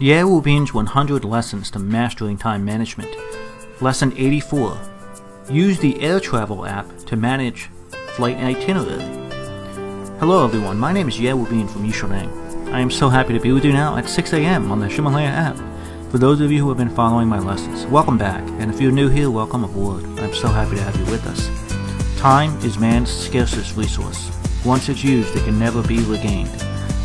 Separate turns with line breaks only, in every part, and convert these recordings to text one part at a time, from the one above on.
Wu Bin's 100 Lessons to Mastering Time Management. Lesson 84. Use the air travel app to manage flight itinerary. Hello everyone, my name is Ye Wu Bin from Yishuneng. I am so happy to be with you now at 6 a.m. on the Himalaya app. For those of you who have been following my lessons, welcome back, and if you're new here, welcome aboard. I'm so happy to have you with us. Time is man's scarcest resource. Once it's used, it can never be regained.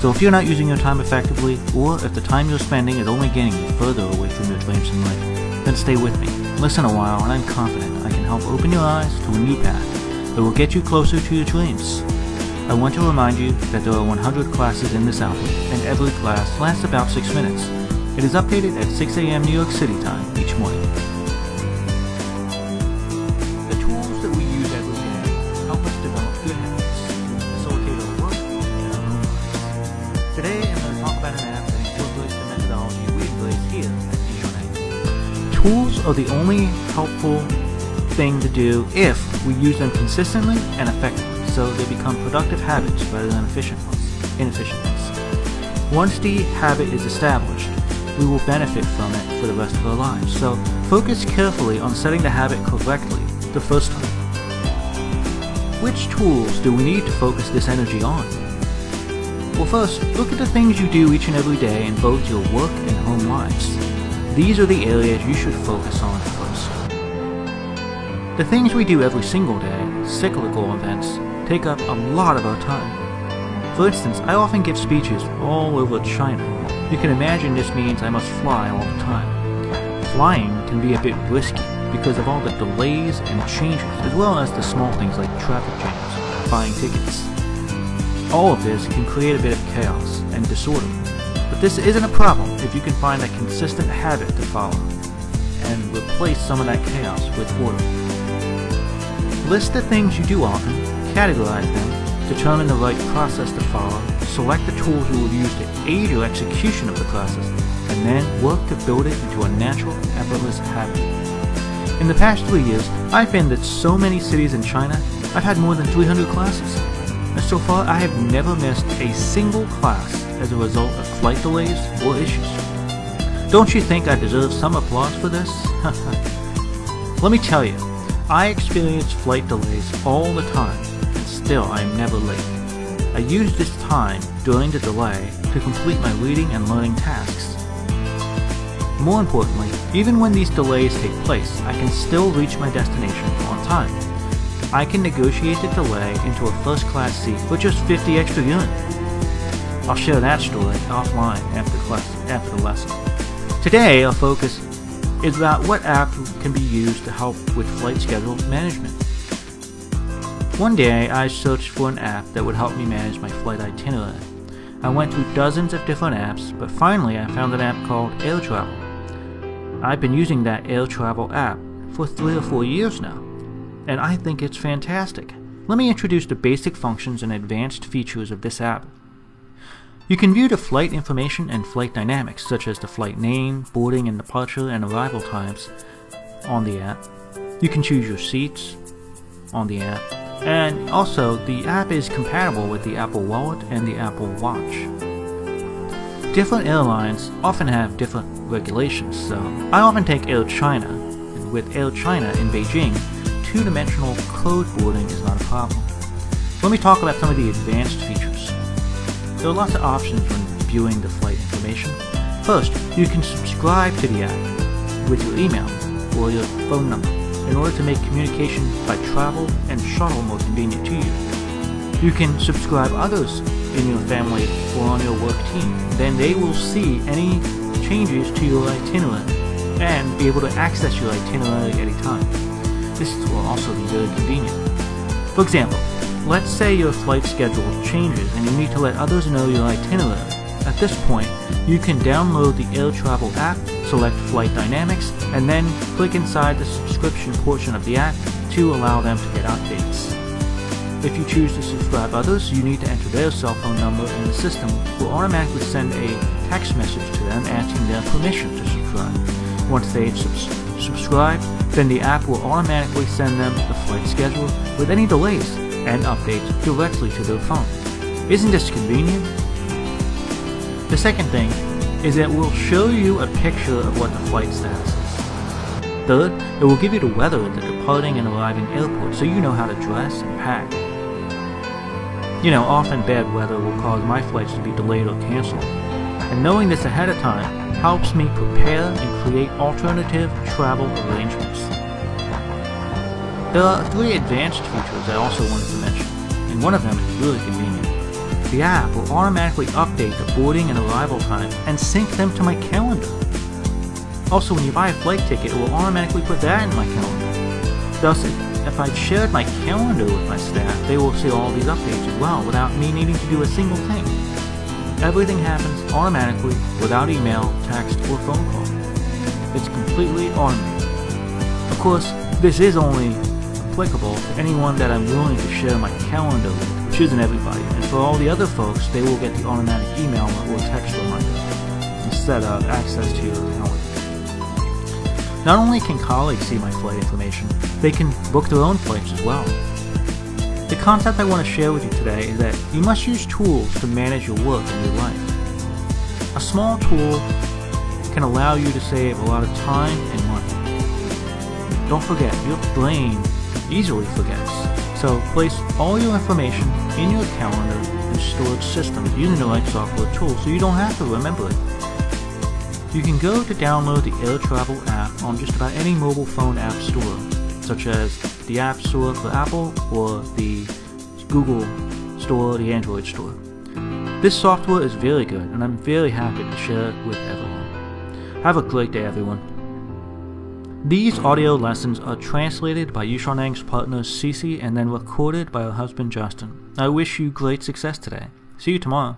So if you're not using your time effectively, or if the time you're spending is only getting you further away from your dreams in life, then stay with me. Listen a while, and I'm confident I can help open your eyes to a new path that will get you closer to your dreams. I want to remind you that there are 100 classes in this album, and every class lasts about 6 minutes. It is updated at 6 a.m. New York City time each morning. Are the only helpful thing to do if we use them consistently and effectively, so they become productive habits rather than efficient ones, inefficient ones. Once the habit is established, we will benefit from it for the rest of our lives. So focus carefully on setting the habit correctly the first time. Which tools do we need to focus this energy on? Well, first, look at the things you do each and every day in both your work and home lives. These are the areas you should focus on first. The things we do every single day, cyclical events, take up a lot of our time. For instance, I often give speeches all over China. You can imagine this means I must fly all the time. Flying can be a bit risky because of all the delays and changes, as well as the small things like traffic jams, buying tickets. All of this can create a bit of chaos and disorder. This isn't a problem if you can find a consistent habit to follow and replace some of that chaos with order. List the things you do often, categorize them, determine the right process to follow, select the tools you will use to aid your execution of the process, and then work to build it into a natural, effortless habit. In the past three years, I've been to so many cities in China, I've had more than 300 classes. And so far, I have never missed a single class as a result of flight delays or issues. Don't you think I deserve some applause for this? Let me tell you, I experience flight delays all the time, and still I am never late. I use this time during the delay to complete my reading and learning tasks. More importantly, even when these delays take place, I can still reach my destination on time. I can negotiate the delay into a first class seat for just 50 extra yuan. I'll share that story offline after after the lesson. Today, our focus is about what app can be used to help with flight schedule management. One day, I searched for an app that would help me manage my flight itinerary. I went through dozens of different apps, but finally I found an app called Air Travel. I've been using that Air Travel app for three or four years now, and I think it's fantastic. Let me introduce the basic functions and advanced features of this app. You can view the flight information and flight dynamics, such as the flight name, boarding and departure and arrival times, on the app. You can choose your seats on the app. And also, the app is compatible with the Apple Wallet and the Apple Watch. Different airlines often have different regulations, so I often take Air China. And with Air China in Beijing, two dimensional code boarding is not a problem. Let me talk about some of the advanced features. There are lots of options when viewing the flight information. First, you can subscribe to the app with your email or your phone number in order to make communication by travel and shuttle more convenient to you. You can subscribe others in your family or on your work team. Then they will see any changes to your itinerary and be able to access your itinerary at any time. This will also be very convenient. For example, let's say your flight schedule changes and you need to let others know your itinerary. At this point, you can download the Air Travel app, select Flight Dynamics, and then click inside the subscription portion of the app to allow them to get updates. If you choose to subscribe others, you need to enter their cell phone number and the system will automatically send a text message to them asking their permission to subscribe. Once they've subs- subscribed, then the app will automatically send them the flight schedule with any delays and updates directly to their phone. Isn't this convenient? The second thing is that it will show you a picture of what the flight status is. Third, it will give you the weather at the departing and arriving airport so you know how to dress and pack. You know, often bad weather will cause my flights to be delayed or canceled, and knowing this ahead of time helps me prepare and create alternative travel arrangements. There are three advanced features I also wanted to mention, and one of them is really convenient. The app will automatically update the boarding and arrival time and sync them to my calendar. Also, when you buy a flight ticket, it will automatically put that in my calendar. Thus, if I've shared my calendar with my staff, they will see all these updates as well without me needing to do a single thing. Everything happens automatically without email, text, or phone call. It's completely automated. Of course, this is only applicable to anyone that I'm willing to share my calendar with, which isn't everybody. And for all the other folks, they will get the automatic email or text reminder instead of access to your calendar. Not only can colleagues see my flight information, they can book their own flights as well. The concept I want to share with you today is that you must use tools to manage your work and your life. A small tool can allow you to save a lot of time and money. Don't forget, your brain easily forgets, so place all your information in your calendar and storage system using the right software tool so you don't have to remember it. You can go to download the Air Travel app on just about any mobile phone app store, such as the App Store for Apple or the Google Store, the Android Store. This software is very good, and I'm very happy to share it with everyone. Have a great day, everyone. These audio lessons are translated by Yushanang's partner Cece and then recorded by her husband Justin. I wish you great success today. See you tomorrow.